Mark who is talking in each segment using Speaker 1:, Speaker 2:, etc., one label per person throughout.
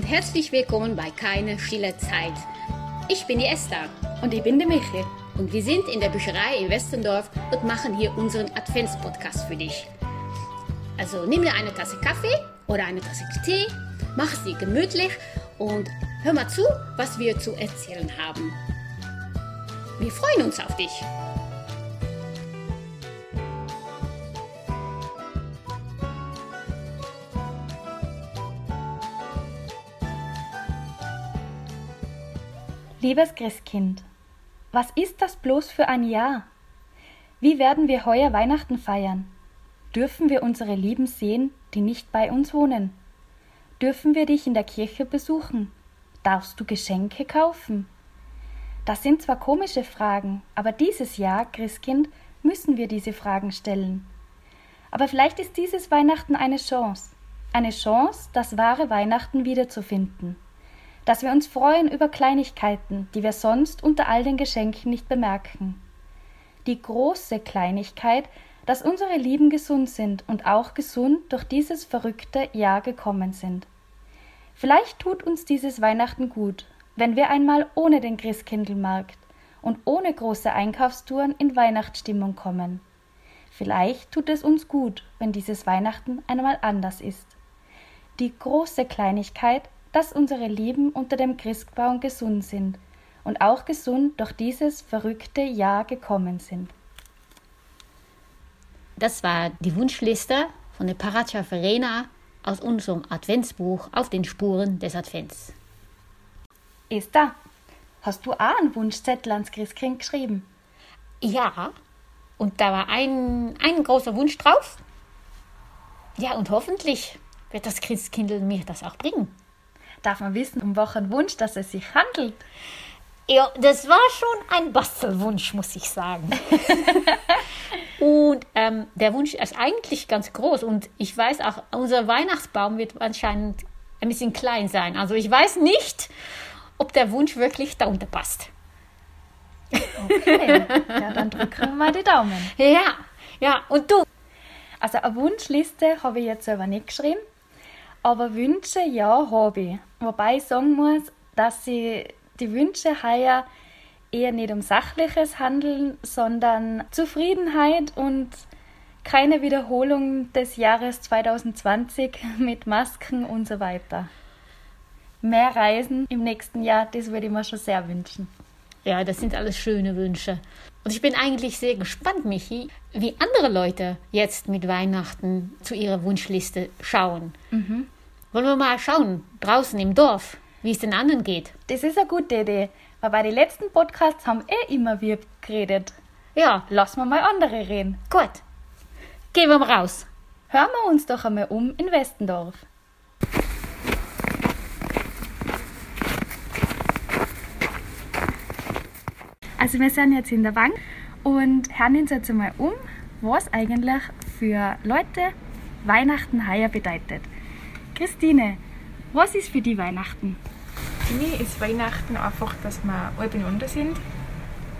Speaker 1: Und herzlich willkommen bei Keine stille Zeit. Ich bin die Esther
Speaker 2: Und ich bin die Michi.
Speaker 1: und wir sind in der Bücherei in Westendorf und machen hier unseren Adventspodcast für dich. Also nimm dir eine Tasse Kaffee oder eine Tasse Tee, mach sie gemütlich und hör mal zu, was wir zu erzählen haben. Wir freuen uns auf dich.
Speaker 2: Liebes Christkind, was ist das bloß für ein Jahr? Wie werden wir heuer Weihnachten feiern? Dürfen wir unsere Lieben sehen, die nicht bei uns wohnen? Dürfen wir dich in der Kirche besuchen? Darfst du Geschenke kaufen? Das sind zwar komische Fragen, aber dieses Jahr, Christkind, müssen wir diese Fragen stellen. Aber vielleicht ist dieses Weihnachten eine Chance. Eine Chance, das wahre Weihnachten wiederzufinden. Dass wir uns freuen über Kleinigkeiten, die wir sonst unter all den Geschenken nicht bemerken. Die große Kleinigkeit, dass unsere Lieben gesund sind und auch gesund durch dieses verrückte Jahr gekommen sind. Vielleicht tut uns dieses Weihnachten gut, wenn wir einmal ohne den Christkindlmarkt und ohne große Einkaufstouren in Weihnachtsstimmung kommen. Vielleicht tut es uns gut, wenn dieses Weihnachten einmal anders ist. Die große Kleinigkeit, dass unsere Lieben unter dem Christbaum gesund sind und auch gesund durch dieses verrückte Jahr gekommen sind.
Speaker 1: Das war die Wunschliste von der Paracha Verena aus unserem Adventsbuch auf den Spuren des Advents.
Speaker 2: Esther, hast du auch einen Wunschzettel ans Christkind geschrieben?
Speaker 1: Ja, und da war ein, ein großer Wunsch drauf. Ja, und hoffentlich wird das Christkindl mir das auch bringen.
Speaker 2: Darf man wissen, um welchen Wunsch dass es sich handelt?
Speaker 1: Ja, das war schon ein Bastelwunsch, muss ich sagen. und ähm, der Wunsch ist eigentlich ganz groß. Und ich weiß auch, unser Weihnachtsbaum wird anscheinend ein bisschen klein sein. Also ich weiß nicht, ob der Wunsch wirklich darunter passt.
Speaker 2: Okay, ja, dann drücken wir mal die Daumen.
Speaker 1: Ja, ja, und du?
Speaker 2: Also eine Wunschliste habe ich jetzt selber nicht geschrieben, aber Wünsche, ja, habe ich. Wobei ich sagen muss, dass sie die Wünsche heuer eher nicht um Sachliches handeln, sondern Zufriedenheit und keine Wiederholung des Jahres 2020 mit Masken und so weiter. Mehr Reisen im nächsten Jahr, das würde ich mir schon sehr wünschen.
Speaker 1: Ja, das sind alles schöne Wünsche. Und ich bin eigentlich sehr gespannt, Michi, wie andere Leute jetzt mit Weihnachten zu ihrer Wunschliste schauen. Wollen wir mal schauen, draußen im Dorf, wie es den anderen geht?
Speaker 2: Das ist eine gute Idee, weil bei den letzten Podcasts haben eh immer wir geredet.
Speaker 1: Ja,
Speaker 2: Lassen wir mal andere reden.
Speaker 1: gut. Gehen wir mal raus.
Speaker 2: Hören wir uns doch einmal um in Westendorf. Also wir sind jetzt in der Bank und hören uns jetzt einmal um, was eigentlich für Leute Weihnachten heuer bedeutet. Christine, was ist für die Weihnachten?
Speaker 3: Für mich ist Weihnachten einfach, dass wir alle beieinander sind.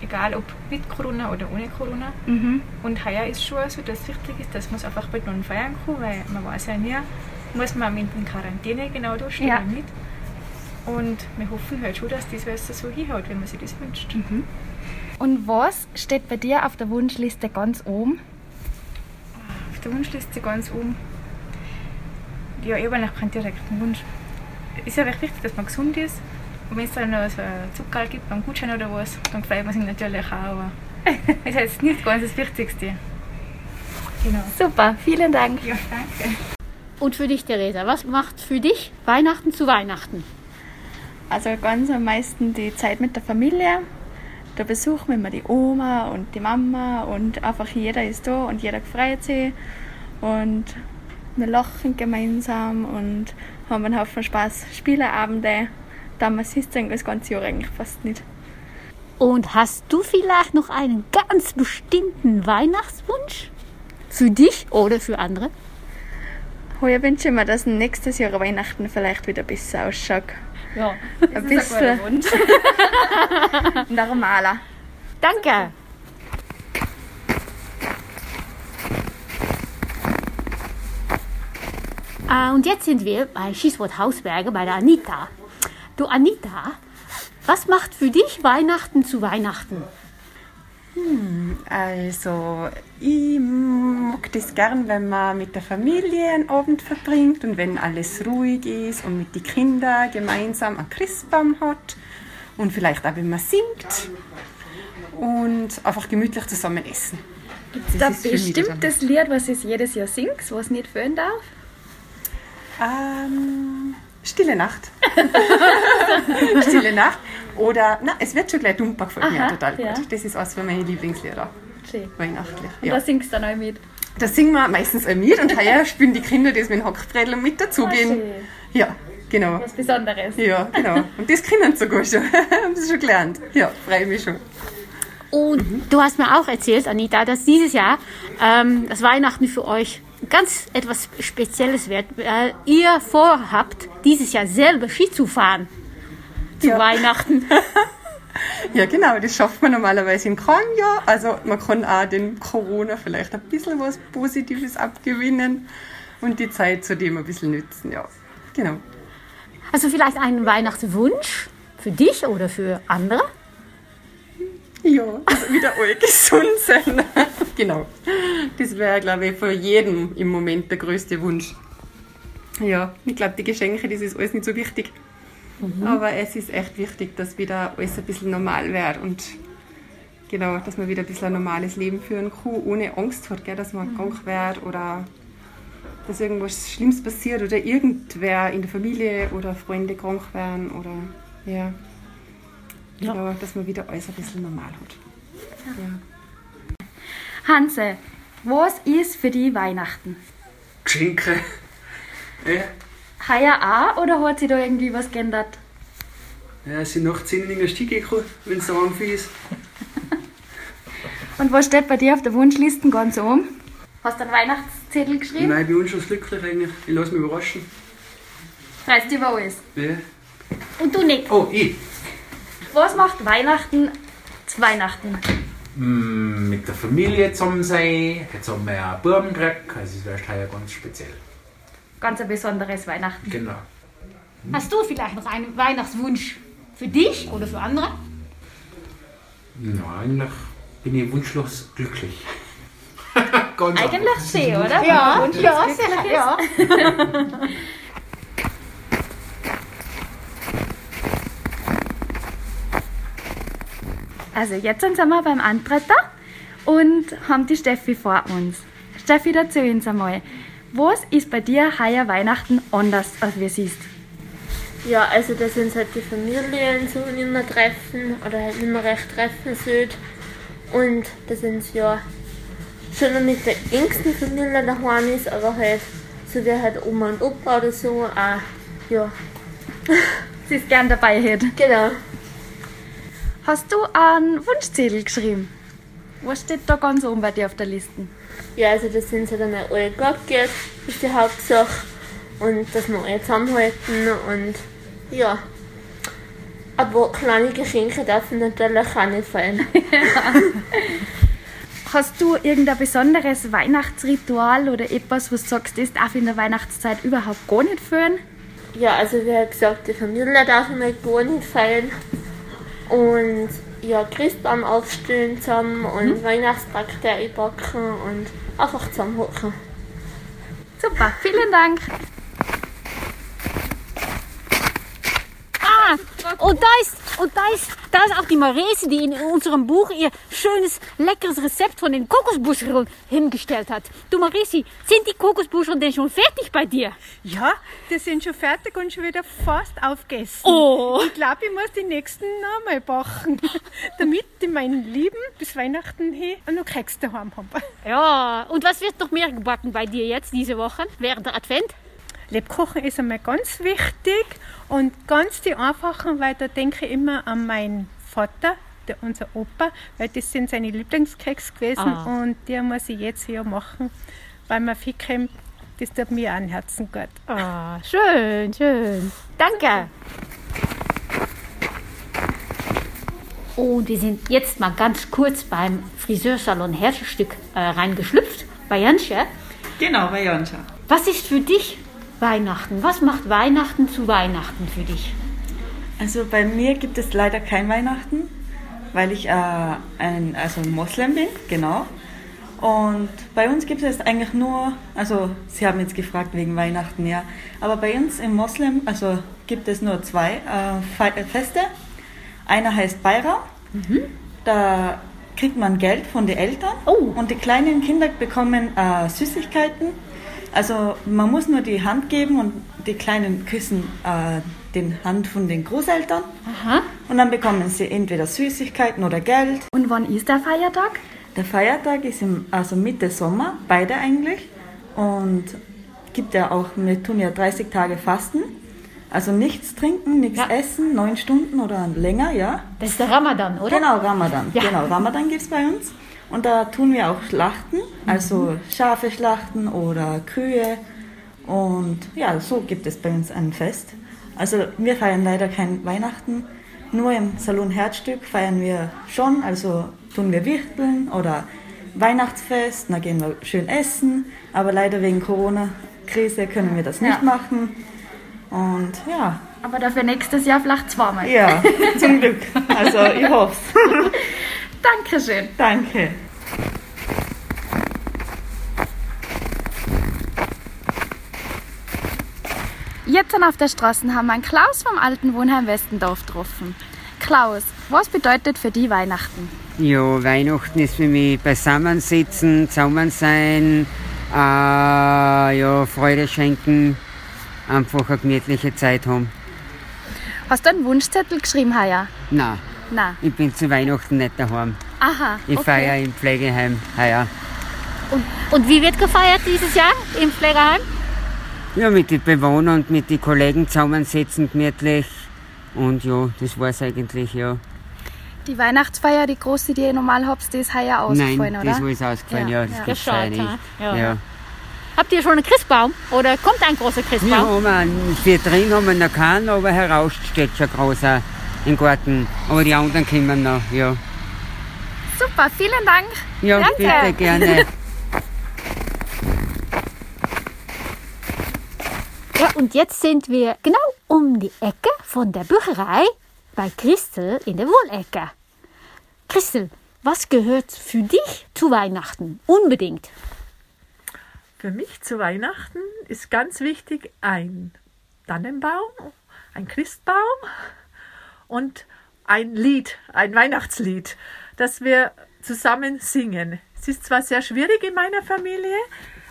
Speaker 3: Egal ob mit Corona oder ohne Corona.
Speaker 2: Mhm.
Speaker 3: Und heuer ist schon so, dass es wichtig ist, dass man es einfach miteinander feiern kann, weil man weiß ja nie, muss man mit in Quarantäne genau da stehen
Speaker 2: Ja.
Speaker 3: nicht. Und wir hoffen halt schon, dass das Wasser so hinhaut, wenn man sich das wünscht.
Speaker 2: Und was steht bei dir auf der Wunschliste ganz oben?
Speaker 3: Auf der Wunschliste ganz oben. Ja, ich habe eigentlich keinen direkten Wunsch. Es ist ja recht wichtig, dass man gesund ist. Und wenn es dann noch so ein Zuckerl gibt, beim Gutschein oder was, dann freut man sich natürlich auch. Aber es ist jetzt nicht ganz das Wichtigste. Genau.
Speaker 2: Super, vielen Dank.
Speaker 3: Ja, danke.
Speaker 1: Und für dich, Theresa, was macht für dich Weihnachten zu Weihnachten?
Speaker 4: Also ganz am meisten die Zeit mit der Familie. Da besuchen wir immer die Oma und die Mama und einfach jeder ist da und jeder freut sich. Und wir lachen gemeinsam und haben einen Haufen Spaß. Spieleabende, da man sieht das ganze Jahr eigentlich fast nicht.
Speaker 1: Und hast du vielleicht noch einen ganz bestimmten Weihnachtswunsch? Für dich oder für andere?
Speaker 4: Heuer wünsche ich mir, dass nächstes Jahr Weihnachten vielleicht wieder besser ausschaut.
Speaker 1: Ja.
Speaker 4: Ein bisschen normaler.
Speaker 1: Danke. Äh, und jetzt sind wir bei Schießwort Hausberge bei der Anita. Du Anita, was macht für dich Weihnachten zu Weihnachten?
Speaker 5: Also, ich mag das gern, wenn man mit der Familie einen Abend verbringt und wenn alles ruhig ist und mit den Kindern gemeinsam einen Christbaum hat und vielleicht auch, wenn man singt und einfach gemütlich zusammen essen.
Speaker 2: Da
Speaker 5: für mich das
Speaker 2: bestimmtes Lied, was ihr jedes Jahr singt, was nicht fehlen darf?
Speaker 5: Ähm, Stille Nacht. Stille Nacht. Oder, na, es wird schon gleich Dumper gefällt mir
Speaker 2: Aha,
Speaker 5: total gut.
Speaker 2: ja.
Speaker 5: Das ist eines von meinen Lieblingslieder.
Speaker 2: Schön.
Speaker 5: Weihnachtlich.
Speaker 2: Und
Speaker 5: Ja.
Speaker 2: da singst du dann auch mit.
Speaker 5: Da singen wir meistens auch mit und heuer spielen die Kinder das mit dem Hackbrettel mit
Speaker 2: Ah,
Speaker 5: dazugehen.
Speaker 2: schön.
Speaker 5: Ja, genau.
Speaker 2: Was Besonderes.
Speaker 5: Ja, genau. Und das können sie sogar schon. Haben sie schon gelernt. Ja, freue mich schon.
Speaker 1: Und du hast mir auch erzählt, Anita, dass dieses Jahr ähm, das Weihnachten für euch ganz etwas Spezielles wird. Weil ihr vorhabt, dieses Jahr selber Ski zu fahren. Zu
Speaker 5: Ja.
Speaker 1: Weihnachten.
Speaker 5: Ja, genau. Das schafft man normalerweise in keinem Jahr. Also man kann auch den Corona vielleicht ein bisschen was Positives abgewinnen und die Zeit zudem ein bisschen nützen. Ja, genau.
Speaker 1: Also vielleicht einen Weihnachtswunsch für dich oder für andere?
Speaker 5: Ja, also wieder alle gesund sein. Genau. Das wäre, glaube ich, für jeden im Moment der größte Wunsch. Ja, ich glaube, die Geschenke, das ist alles nicht so wichtig. Aber es ist echt wichtig, dass wieder alles ein bisschen normal wird und genau, dass man wieder ein bisschen ein normales Leben führen kann, ohne Angst hat, gell, dass man krank wird oder dass irgendwas Schlimmes passiert oder irgendwer in der Familie oder Freunde krank werden oder ja.
Speaker 1: Ja.
Speaker 5: Genau, dass man wieder alles ein bisschen normal hat. Ja.
Speaker 2: Hanse, was ist für die Weihnachten?
Speaker 6: Geschenke. Ja,
Speaker 2: Heuer auch oder hat sich da irgendwie was geändert?
Speaker 6: ja es sind noch 10 in der Stiege gekommen, wenn es so warm ist.
Speaker 2: Und was steht bei dir auf der Wunschliste ganz oben? Hast du einen Weihnachtszettel geschrieben?
Speaker 6: Nein, ich bin unschlussglücklich eigentlich. Ich lasse mich überraschen.
Speaker 2: Freust dich über alles.
Speaker 6: Ja.
Speaker 1: Und du nicht?
Speaker 6: Oh, ich.
Speaker 2: Was macht Weihnachten zu Weihnachten?
Speaker 7: Mm, mit der Familie zusammen sein. Jetzt haben wir ja einen Buben gekriegt, also es wäre heuer ganz speziell.
Speaker 2: Ganz ein besonderes Weihnachten.
Speaker 7: Genau.
Speaker 1: Hast du vielleicht noch einen Weihnachtswunsch für dich oder für andere?
Speaker 7: Ja, eigentlich bin ich wunschlos glücklich. ganz
Speaker 2: Eigentlich schön, oder?
Speaker 1: Ja,
Speaker 2: Wunsch,
Speaker 1: ja,
Speaker 2: was
Speaker 1: sicher,
Speaker 2: glücklich
Speaker 1: ja.
Speaker 2: Also jetzt sind wir beim Antreter und haben die Steffi vor uns. Steffi, erzähl uns einmal, was ist bei dir heuer Weihnachten anders, als wir siehst?
Speaker 8: Ja, also da sind halt die Familien so nicht mehr treffen oder halt nicht mehr recht treffen sollte. Und da sind ja schon noch mit der engsten Familie daheim ist, aber halt so wie halt Oma und Opa oder so, auch, ja,
Speaker 2: Sie ist gern dabei hätte.
Speaker 8: genau.
Speaker 2: Hast du einen Wunschzettel geschrieben? Was steht da ganz oben bei dir auf der Liste?
Speaker 8: Ja, also da sind sie dann alle geht, ist die Hauptsache. Und dass wir alle zusammenhalten und ja. Aber kleine Geschenke dürfen natürlich auch nicht fehlen.
Speaker 2: Hast du irgendein besonderes Weihnachtsritual oder etwas, was du sagst, das darf in der Weihnachtszeit überhaupt gar nicht führen?
Speaker 8: Ja, also wie gesagt, die Familie darf mal gar nicht feiern. Und ja, Christbaum aufstellen zusammen und Weihnachtspakete einpacken und einfach zusammenhocken.
Speaker 2: Super, vielen Dank.
Speaker 1: Ah, und da ist, und da ist, da ist auch die Marese, die in unserem Buch ihr schönes, leckeres Rezept von den Kokosbuscheln hingestellt hat. Du Maresi, sind die Kokosbuscheln denn schon fertig bei dir?
Speaker 9: Ja, die sind schon fertig und schon wieder fast aufgegessen.
Speaker 1: Oh.
Speaker 9: Ich glaube, ich muss die nächsten noch mal backen, damit die meinen Lieben bis Weihnachten hin noch Keks daheim haben.
Speaker 1: Ja, und was wird noch mehr gebacken bei dir jetzt diese Woche während der Advent?
Speaker 9: Lebkochen ist einmal ganz wichtig und ganz die einfachen, weil da denke ich immer an meinen Vater, der, unser Opa, weil das sind seine Lieblingskeks gewesen
Speaker 1: Ah.
Speaker 9: und die muss ich jetzt hier machen, weil man viel kommt. Das tut mir auch ein Herzen gut.
Speaker 1: Ah, schön, schön. Danke. Und wir sind jetzt mal ganz kurz beim Friseursalon Herzstück äh, reingeschlüpft, bei Jansche.
Speaker 10: Genau, bei Jonscha.
Speaker 1: Was ist für dich Weihnachten? Was macht Weihnachten zu Weihnachten für dich?
Speaker 10: Also bei mir gibt es leider kein Weihnachten, weil ich äh, ein also Moslem bin, genau. Und bei uns gibt es eigentlich nur, also Sie haben jetzt gefragt wegen Weihnachten, ja, aber bei uns im Moslem, also gibt es nur zwei äh, Feste. Einer heißt Bayram, mhm. da kriegt man Geld von den Eltern oh. und die kleinen Kinder bekommen äh, Süßigkeiten. Also man muss nur die Hand geben und die Kleinen küssen äh, den Hand von den Großeltern. Aha. Und dann bekommen sie entweder Süßigkeiten oder Geld.
Speaker 2: Und wann ist der Feiertag?
Speaker 10: Der Feiertag ist im, also Mitte Sommer, beide eigentlich. Und gibt ja auch, wir tun ja 30 Tage Fasten. Also nichts trinken, nichts ja. essen, neun Stunden oder länger, ja.
Speaker 1: Das ist der Ramadan, oder?
Speaker 10: Genau, Ramadan. Ja. Genau, Ramadan gibt es bei uns. Und da tun wir auch Schlachten, also mhm. Schafe schlachten oder Kühe. Und ja, so gibt es bei uns ein Fest. Also wir feiern leider kein Weihnachten. Nur im Salon Herzstück feiern wir schon, also tun wir Wichteln oder Weihnachtsfest, da gehen wir schön essen. Aber leider wegen Corona-Krise können wir das nicht ja. machen. Und ja.
Speaker 2: Aber dafür nächstes Jahr vielleicht zweimal.
Speaker 10: Ja, zum Glück. Also ich hoffe es.
Speaker 2: Dankeschön.
Speaker 10: Danke.
Speaker 2: Jetzt auf der Straße haben wir einen Klaus vom alten Wohnheim Westendorf getroffen. Klaus, was bedeutet für die Weihnachten?
Speaker 11: Ja, Weihnachten ist für mich beisammensitzen, zusammen sein, äh, ja, Freude schenken, einfach eine gemütliche Zeit haben.
Speaker 2: Hast du einen Wunschzettel geschrieben heuer?
Speaker 11: Nein.
Speaker 2: Nein.
Speaker 11: Ich bin zu Weihnachten nicht daheim.
Speaker 2: Aha.
Speaker 11: Ich okay. feiere im Pflegeheim heuer.
Speaker 1: Und, und wie wird gefeiert dieses Jahr im Pflegeheim?
Speaker 11: Ja, mit den Bewohnern und mit den Kollegen zusammensitzen, gemütlich. Und ja, das war es eigentlich, ja.
Speaker 2: Die Weihnachtsfeier, die große, die ihr normal habt, die ist heuer ausgefallen,
Speaker 11: Nein,
Speaker 2: oder?
Speaker 11: das ist ausgefallen, ja. ja das ja. gibt's
Speaker 1: nicht. Ja. ja. Habt ihr schon einen Christbaum oder kommt ein großer Christbaum?
Speaker 11: Ja, haben einen. Für drin haben wir noch keinen, aber heraus steht schon großer im Garten. Aber die anderen kommen noch, ja.
Speaker 2: Super, vielen Dank.
Speaker 11: Ja, Danke. bitte, gerne.
Speaker 1: Ja, und jetzt sind wir genau um die Ecke von der Bücherei bei Christel in der Wohnecke. Christel, was gehört für dich zu Weihnachten? Unbedingt.
Speaker 12: Für mich zu Weihnachten ist ganz wichtig ein Tannenbaum, ein Christbaum und ein Lied, ein Weihnachtslied, das wir zusammen singen. Es ist zwar sehr schwierig in meiner Familie,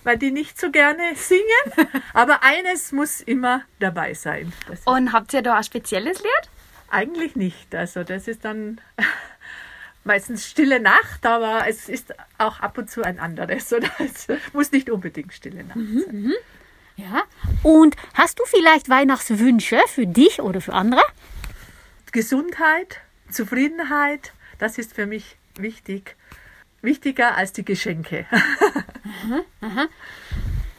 Speaker 12: weil die nicht so gerne singen. Aber eines muss immer dabei sein.
Speaker 2: Und habt ihr da ein spezielles Lied?
Speaker 12: Eigentlich nicht. Also das ist dann meistens Stille Nacht, aber es ist auch ab und zu ein anderes. Oder es muss nicht unbedingt Stille Nacht mhm, sein. Mhm.
Speaker 1: Ja. Und hast du vielleicht Weihnachtswünsche für dich oder für andere?
Speaker 12: Gesundheit, Zufriedenheit, das ist für mich wichtig wichtiger als die Geschenke.
Speaker 1: aha, aha.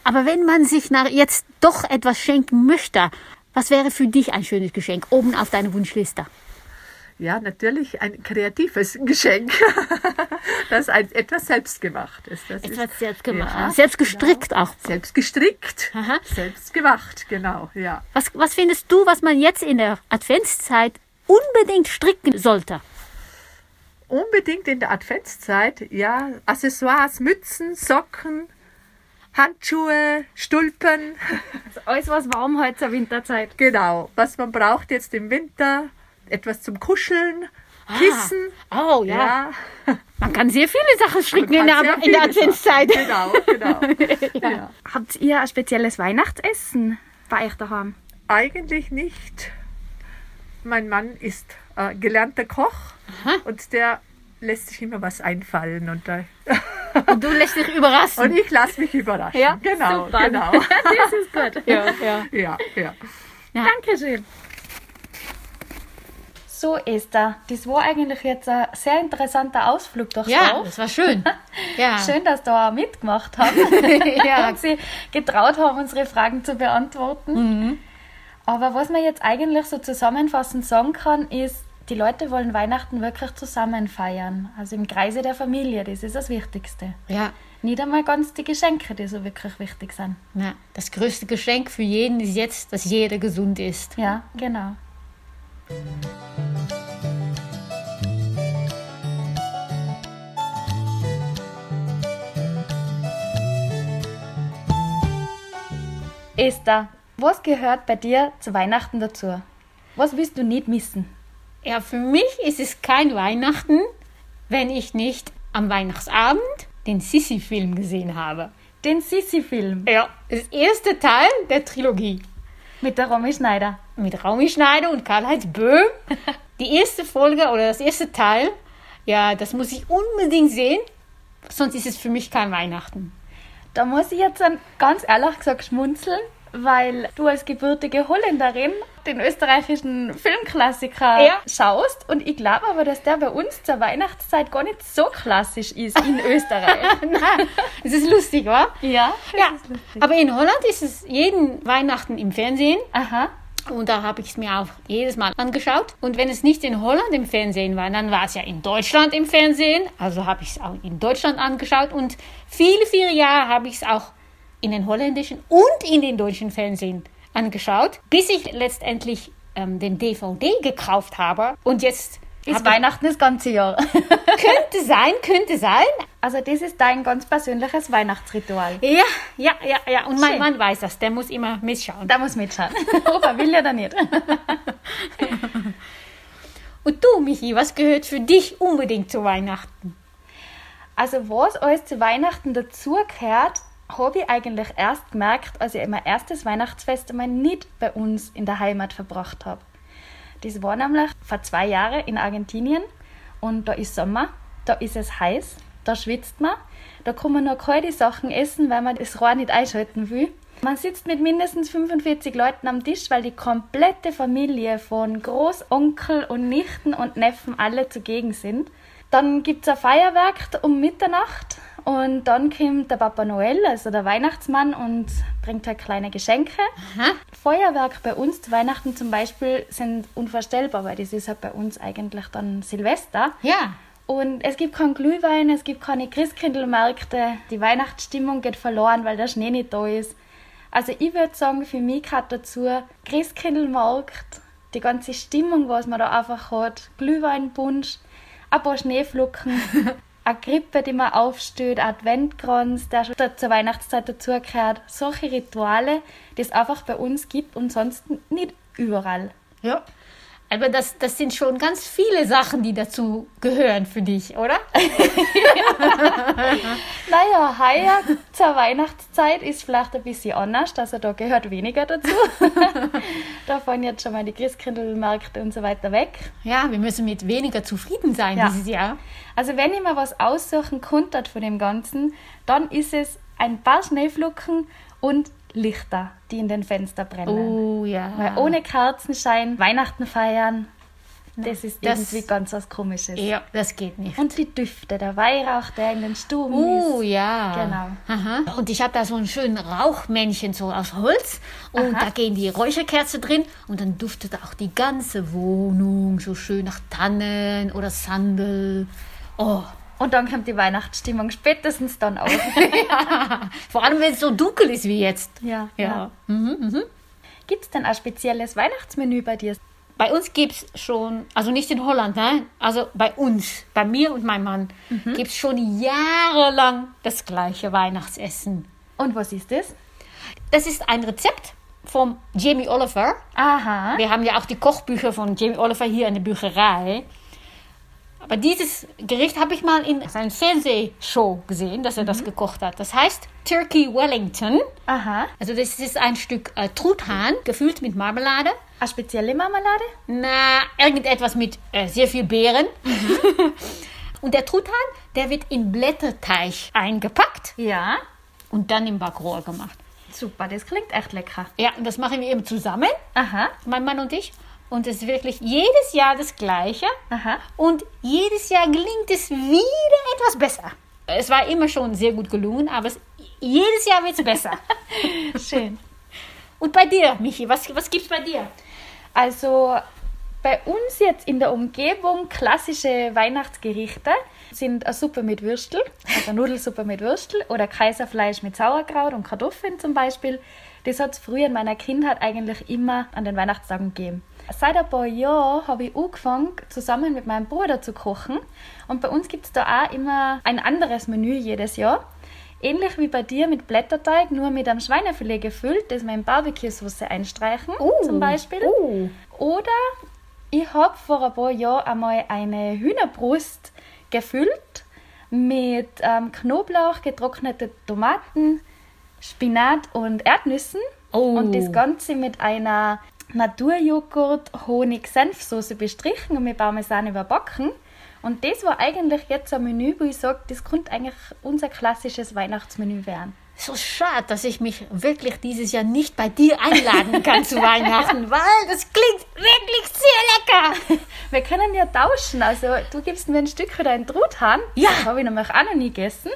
Speaker 1: Aber wenn man sich nach jetzt doch etwas schenken möchte, was wäre für dich ein schönes Geschenk oben auf deiner Wunschliste?
Speaker 12: Ja, natürlich ein kreatives Geschenk, das ein, etwas selbstgemacht ist. Das
Speaker 1: etwas ist, selbstgemacht, ja, selbst gestrickt genau. auch.
Speaker 12: Selbst gestrickt, Aha. selbst gemacht, genau, ja.
Speaker 1: Was, was findest du, was man jetzt in der Adventszeit unbedingt stricken sollte?
Speaker 12: unbedingt in der Adventszeit, ja, Accessoires, Mützen, Socken, Handschuhe, Stulpen.
Speaker 2: Also alles, was warm heute zur Winterzeit.
Speaker 12: Genau, was man braucht jetzt im Winter, etwas zum Kuscheln, ah. Kissen.
Speaker 1: Oh, ja. ja. Man kann sehr viele Sachen stricken in der, in der Adventszeit.
Speaker 12: Genau, genau. ja.
Speaker 2: Ja. Habt ihr ein spezielles Weihnachtsessen bei euch daheim?
Speaker 12: Eigentlich nicht. Mein Mann ist äh, gelernter Koch Aha. und der lässt sich immer was einfallen und da
Speaker 1: und du lässt dich überraschen.
Speaker 12: Und ich lasse mich überraschen.
Speaker 1: Ja,
Speaker 12: genau,
Speaker 1: super.
Speaker 12: genau.
Speaker 1: das ist gut.
Speaker 12: Ja, ja. ja, ja.
Speaker 2: ja. Dankeschön. So, Esther, das war eigentlich jetzt ein sehr interessanter Ausflug durchs
Speaker 1: Ja,
Speaker 2: Dorf.
Speaker 1: das war schön. Ja.
Speaker 2: Schön, dass du auch mitgemacht hast ja. und sie getraut haben, unsere Fragen zu beantworten. Mhm. Aber was man jetzt eigentlich so zusammenfassend sagen kann, ist, Die Leute wollen Weihnachten wirklich zusammen feiern, also im Kreise der Familie, das ist das Wichtigste.
Speaker 1: Ja.
Speaker 2: Nicht einmal ganz die Geschenke, die so wirklich wichtig sind.
Speaker 1: Na, das größte Geschenk für jeden ist jetzt, dass jeder gesund ist.
Speaker 2: Ja, genau. Esther, was gehört bei dir zu Weihnachten dazu? Was willst du nicht missen?
Speaker 1: Ja, für mich ist es kein Weihnachten, wenn ich nicht am Weihnachtsabend den Sissi-Film gesehen habe.
Speaker 2: Den Sissi-Film?
Speaker 1: Ja, das erste Teil der Trilogie.
Speaker 2: Mit der Romy Schneider.
Speaker 1: Mit Romy Schneider und Karl-Heinz Böhm. Die erste Folge oder das erste Teil, ja, das muss ich unbedingt sehen, sonst ist es für mich kein Weihnachten.
Speaker 2: Da muss ich jetzt dann ganz ehrlich gesagt schmunzeln, weil du als gebürtige Holländerin den österreichischen Filmklassiker
Speaker 1: Ja.
Speaker 2: schaust und ich glaube aber, dass der bei uns zur Weihnachtszeit gar nicht so klassisch ist in Österreich.
Speaker 1: Nein, es ist lustig, wa?
Speaker 2: Ja,
Speaker 1: Ja, aber in Holland ist es jeden Weihnachten im Fernsehen.
Speaker 2: Aha.
Speaker 1: Und da habe ich es mir auch jedes Mal angeschaut. Und wenn es nicht in Holland im Fernsehen war, dann war es ja in Deutschland im Fernsehen. Also habe ich es auch in Deutschland angeschaut. Und viele, viele Jahre habe ich es auch in den holländischen und in den deutschen Fernsehen angeschaut, bis ich letztendlich ähm, den DVD gekauft habe. Und jetzt
Speaker 2: Ist Weihnachten das ganze Jahr.
Speaker 1: könnte sein, könnte sein.
Speaker 2: Also das ist dein ganz persönliches Weihnachtsritual.
Speaker 1: Ja, ja, ja, ja. Und mein. Mann weiß das. Der muss immer mitschauen.
Speaker 2: Da muss mitschauen. Ob er will oder nicht.
Speaker 1: Und du, Michi, was gehört für dich unbedingt zu Weihnachten?
Speaker 2: Also was alles zu Weihnachten dazugehört, habe ich eigentlich erst gemerkt, als ich mein erstes Weihnachtsfest einmal nicht bei uns in der Heimat verbracht habe. Das war nämlich vor zwei Jahren in Argentinien und da ist Sommer, da ist es heiß, da schwitzt man, da kann man noch kalte Sachen essen, weil man das Rohr nicht einschalten will. Man sitzt mit mindestens 45 Leuten am Tisch, weil die komplette Familie von Großonkel und Nichten und Neffen alle zugegen sind. Dann gibt es ein Feuerwerk um Mitternacht und dann kommt der Papa Noel, also der Weihnachtsmann, und bringt halt kleine Geschenke. Feuerwerk bei uns zu Weihnachten zum Beispiel sind unvorstellbar, weil das ist halt bei uns eigentlich dann Silvester.
Speaker 1: Ja.
Speaker 2: Und es gibt keinen Glühwein, es gibt keine Christkindlmärkte. Die Weihnachtsstimmung geht verloren, weil der Schnee nicht da ist. Also ich würde sagen, für mich gehört dazu Christkindlmarkt, die ganze Stimmung, was man da einfach hat, Glühweinpunsch, ein paar Schneeflocken, eine Krippe, die man aufstellt, Adventkranz, der schon zur Weihnachtszeit dazugehört. Solche Rituale, die es einfach bei uns gibt und sonst nicht überall.
Speaker 1: Ja. Aber das, das sind schon ganz viele Sachen, die dazu gehören für dich, oder?
Speaker 2: Naja, heuer zur Weihnachtszeit ist vielleicht ein bisschen anders, also da gehört weniger dazu. da fallen jetzt schon mal die Christkindlmärkte und so weiter weg.
Speaker 1: Ja, wir müssen mit weniger zufrieden sein
Speaker 2: Ja.
Speaker 1: dieses Jahr.
Speaker 2: Also wenn ich mir was aussuchen konnte von dem Ganzen, dann ist es ein paar Schneeflocken und Lichter, die in den Fenstern brennen.
Speaker 1: Oh ja.
Speaker 2: Weil ohne Kerzenschein Weihnachten feiern, das ist
Speaker 1: Das-
Speaker 2: irgendwie ganz was Komisches.
Speaker 1: Ja, das geht nicht.
Speaker 2: Und die Düfte, der Weihrauch, der in den Stuben
Speaker 1: Oh
Speaker 2: ist.
Speaker 1: ja.
Speaker 2: Genau.
Speaker 1: Aha. Und ich habe da so einen schönen Rauchmännchen so aus Holz und
Speaker 2: Aha.
Speaker 1: da gehen die Räucherkerze drin und dann duftet auch die ganze Wohnung so schön nach Tannen oder Sandel. Oh.
Speaker 2: Und dann kommt die Weihnachtsstimmung spätestens dann auf.
Speaker 1: ja. Vor allem, wenn es so dunkel ist wie jetzt.
Speaker 2: ja.
Speaker 1: Ja. Mhm, mhm.
Speaker 2: Gibt es denn ein spezielles Weihnachtsmenü bei dir?
Speaker 1: Bei uns gibt es schon, also nicht in Holland, nein, also bei uns, bei mir und meinem Mann,
Speaker 2: Mhm.
Speaker 1: gibt es schon jahrelang das gleiche Weihnachtsessen.
Speaker 2: Und was ist das?
Speaker 1: Das ist ein Rezept von Jamie Oliver.
Speaker 2: Aha.
Speaker 1: Wir haben ja auch die Kochbücher von Jamie Oliver hier in der Bücherei. Aber dieses Gericht habe ich mal in seiner Fernsehshow gesehen, dass er das gekocht hat. Das heißt Turkey Wellington.
Speaker 2: Aha.
Speaker 1: Also das ist ein Stück äh, Truthahn, gefüllt mit Marmelade.
Speaker 2: Eine spezielle Marmelade?
Speaker 1: Na, irgendetwas mit äh, sehr viel Beeren. und der Truthahn, der wird in Blätterteig eingepackt
Speaker 2: Ja.
Speaker 1: und dann im Backrohr gemacht.
Speaker 2: Super, das klingt echt lecker.
Speaker 1: Ja, und das machen wir eben zusammen,
Speaker 2: Aha.
Speaker 1: mein Mann und ich. Und es ist wirklich jedes Jahr das Gleiche.
Speaker 2: Aha.
Speaker 1: Und jedes Jahr gelingt es wieder etwas besser. Es war immer schon sehr gut gelungen, aber es, jedes Jahr wird es besser.
Speaker 2: Schön.
Speaker 1: Und bei dir, Michi, was, was gibt's bei dir?
Speaker 2: Also Bei uns jetzt in der Umgebung klassische Weihnachtsgerichte sind eine Suppe mit Würstel, also Nudelsuppe mit Würstel oder Kaiserfleisch mit Sauerkraut und Kartoffeln zum Beispiel. Das hat es früher in meiner Kindheit eigentlich immer an den Weihnachtstagen gegeben. Seit ein paar Jahren habe ich angefangen, zusammen mit meinem Bruder zu kochen. Und bei uns gibt es da auch immer ein anderes Menü jedes Jahr. Ähnlich wie bei dir mit Blätterteig, nur mit einem Schweinefilet gefüllt, das wir in Barbecue-Soße einstreichen, zum Beispiel. Oder ich habe vor ein paar Jahren einmal eine Hühnerbrust gefüllt mit ähm, Knoblauch, getrocknete Tomaten, Spinat und Erdnüssen. Und das Ganze mit einer Naturjoghurt, Honig, Senfsoße bestrichen und mit Parmesan überbacken. Und das war eigentlich jetzt ein Menü, wo ich sage, das könnte eigentlich unser klassisches Weihnachtsmenü werden.
Speaker 1: So schade, dass ich mich wirklich dieses Jahr nicht bei dir einladen kann zu Weihnachten, weil das klingt wirklich sehr lecker.
Speaker 2: Wir können ja tauschen. Also du gibst mir ein Stück für deinen Truthahn.
Speaker 1: Ja.
Speaker 2: Das habe ich nämlich auch noch nie gegessen.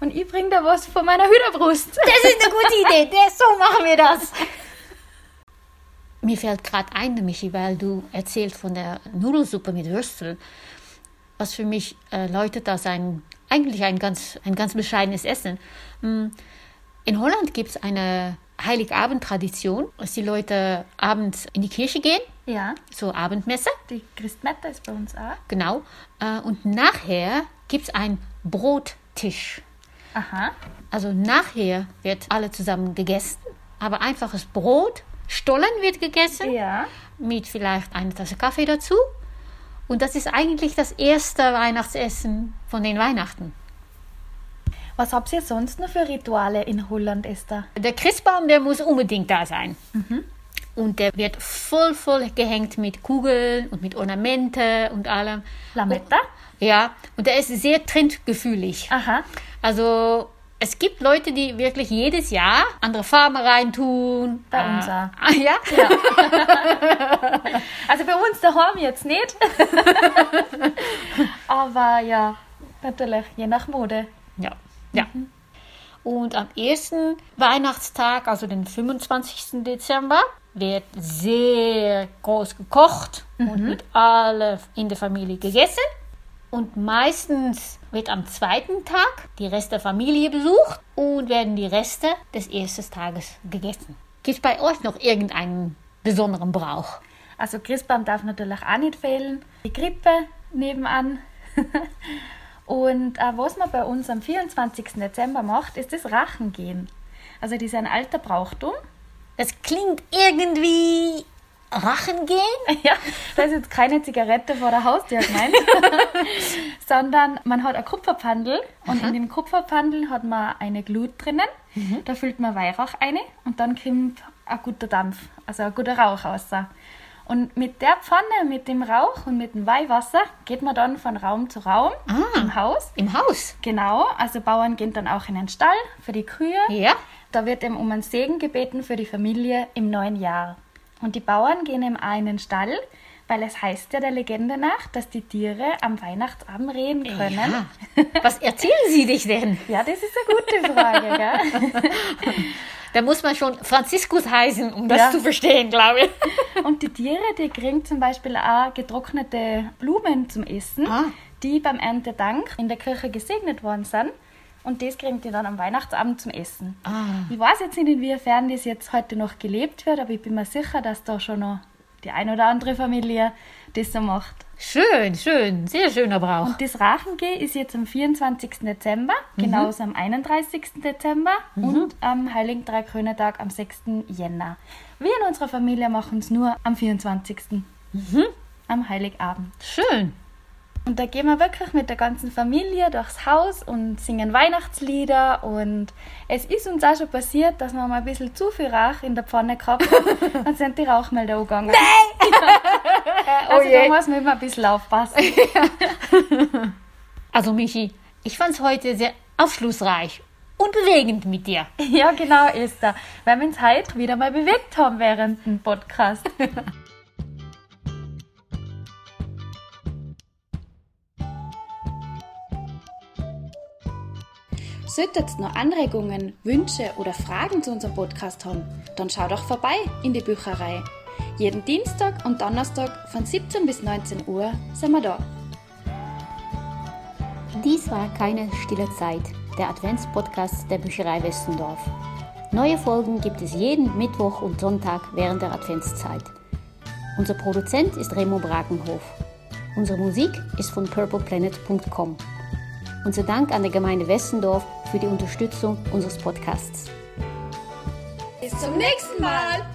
Speaker 2: Und ich bringe dir was von meiner Hühnerbrust.
Speaker 1: Das ist eine gute Idee. So machen wir das. Mir fällt gerade ein, Michi, weil du erzählst von der Nudelsuppe mit Würstel, was für mich äh, läutet das ein, eigentlich ein ganz, ein ganz bescheidenes Essen. Hm, In Holland gibt es eine Heiligabend-Tradition, dass die Leute abends in die Kirche gehen,
Speaker 2: Ja,
Speaker 1: zur Abendmesse.
Speaker 2: die Christmette ist bei uns auch.
Speaker 1: Genau. Äh, Und nachher gibt es einen Brottisch.
Speaker 2: Aha.
Speaker 1: Also nachher wird alle zusammen gegessen, aber einfaches Brot, Stollen wird gegessen,
Speaker 2: Ja.
Speaker 1: mit vielleicht einer Tasse Kaffee dazu. Und das ist eigentlich das erste Weihnachtsessen von den Weihnachten.
Speaker 2: Was habt ihr sonst noch für Rituale in Holland, Esther?
Speaker 1: Der Christbaum, der muss unbedingt da sein. Und der wird voll, voll gehängt mit Kugeln und mit Ornamente und allem.
Speaker 2: Lametta?
Speaker 1: Ja, und der ist sehr trendgefühlig.
Speaker 2: Aha.
Speaker 1: Also es gibt Leute, die wirklich jedes Jahr andere Farben reintun.
Speaker 2: Bei
Speaker 1: Ah.
Speaker 2: uns auch.
Speaker 1: Ah, ja?
Speaker 2: Also bei uns daheim jetzt nicht. Aber ja, natürlich, je nach Mode.
Speaker 1: Ja. ja. Und am ersten Weihnachtstag, also den 25. Dezember, wird sehr groß gekocht und mit alle in der Familie gegessen. Und meistens wird am zweiten Tag die Rest der Familie besucht und werden die Reste des ersten Tages gegessen. Gibt es bei euch noch irgendeinen besonderen Brauch?
Speaker 2: Also Christbaum darf natürlich auch nicht fehlen. Die Krippe nebenan. Und äh, was man bei uns am 24. Dezember macht, ist das Rachengehen. Also das ist ein alter Brauchtum.
Speaker 1: Das klingt irgendwie Rachen gehen?
Speaker 2: Ja, das ist jetzt keine Zigarette vor der Haustür gemeint, sondern man hat ein Kupferpandel und in dem Kupferpandel hat man eine Glut drinnen. Da füllt man Weihrauch ein und dann kommt ein guter Dampf, also ein guter Rauch raus. Und mit der Pfanne, mit dem Rauch und mit dem Weihwasser geht man dann von Raum zu Raum im Haus.
Speaker 1: Im Haus?
Speaker 2: Genau, also Bauern gehen dann auch in den Stall für die Kühe.
Speaker 1: Ja.
Speaker 2: Da wird eben um einen Segen gebeten für die Familie im neuen Jahr. Und die Bauern gehen eben auch in den Stall, weil es heißt ja der Legende nach, dass die Tiere am Weihnachtsabend reden können.
Speaker 1: Ja. Was erzählen sie dich denn?
Speaker 2: Ja, das ist eine gute Frage, gell?
Speaker 1: Da muss man schon Franziskus heißen, um das
Speaker 2: Ja.
Speaker 1: zu verstehen, glaube ich.
Speaker 2: Und die Tiere, die kriegen zum Beispiel auch getrocknete Blumen zum Essen,
Speaker 1: Ah.
Speaker 2: die beim Erntedank in der Kirche gesegnet worden sind. Und das kriegen die dann am Weihnachtsabend zum Essen.
Speaker 1: Ah.
Speaker 2: Ich weiß jetzt nicht, inwiefern das jetzt heute noch gelebt wird, aber ich bin mir sicher, dass da schon noch die ein oder andere Familie das so macht.
Speaker 1: Schön, schön, sehr schöner Brauch.
Speaker 2: Und das Rachengeh ist jetzt am 24. Dezember, genauso am 31. Dezember und am Heiligen Dreikönetag am 6. Jänner. Wir in unserer Familie machen es nur am 24. Am Heiligabend.
Speaker 1: Schön.
Speaker 2: Und da gehen wir wirklich mit der ganzen Familie durchs Haus und singen Weihnachtslieder. Und es ist uns auch schon passiert, dass wir mal ein bisschen zu viel Rauch in der Pfanne gehabt haben. Dann sind die Rauchmelder angegangen. Nein! also da muss man immer ein bisschen aufpassen.
Speaker 1: Also Michi, ich fand es heute sehr aufschlussreich und bewegend mit dir.
Speaker 2: Ja, genau, Esther. Weil wir uns heute wieder mal bewegt haben während dem Podcast. Solltet ihr noch Anregungen, Wünsche oder Fragen zu unserem Podcast haben, dann schau doch vorbei in die Bücherei. Jeden Dienstag und Donnerstag von 17 bis 19 Uhr sind wir da.
Speaker 1: Dies war keine stille Zeit, der Adventspodcast der Bücherei Westendorf. Neue Folgen gibt es jeden Mittwoch und Sonntag während der Adventszeit. Unser Produzent ist Remo Brakenhof. Unsere Musik ist von purpleplanet.com. Unser Dank an die Gemeinde Westendorf für die Unterstützung unseres Podcasts.
Speaker 2: Bis zum nächsten Mal!